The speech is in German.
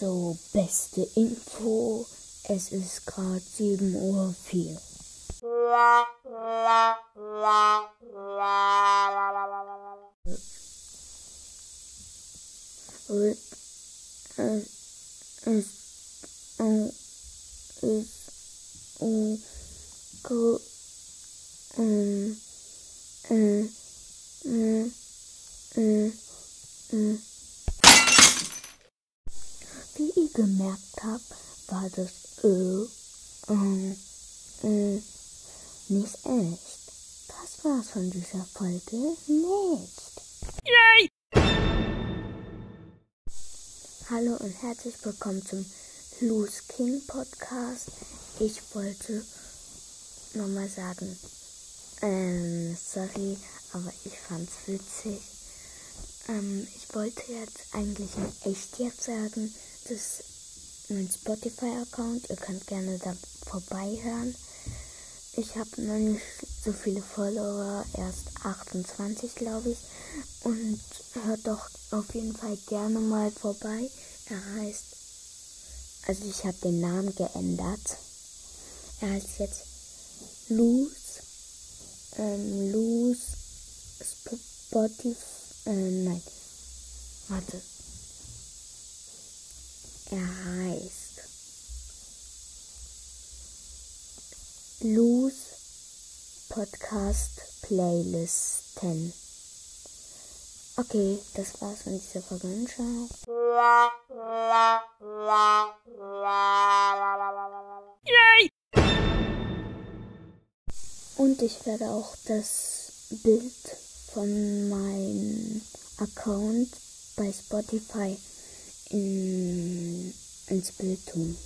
Also, beste Info. Es ist gerade 7.04 Uhr. Wie ihr gemerkt habt, war das Ö äh, äh, nicht echt. Das war's von dieser Folge nicht. Yay! Hallo und herzlich willkommen zum Loose King Podcast. Ich wollte nochmal sagen, ähm, sorry, aber ich fand's witzig. Ähm, ich wollte jetzt eigentlich in echt jetzt sagen, das mein Spotify-Account. Ihr könnt gerne da vorbeihören. Ich habe noch nicht so viele Follower, erst 28 glaube ich. Und hört doch auf jeden Fall gerne mal vorbei. Er heißt, also ich habe den Namen geändert. Er heißt jetzt Luz, ähm, Luz Spotify, äh, nein, warte. Er heißt Luz Podcast Playlisten. Okay, das war's von dieser Folge. Ciao. Yay! Und ich werde auch das Bild von meinem Account bei Spotify ins Bild tun.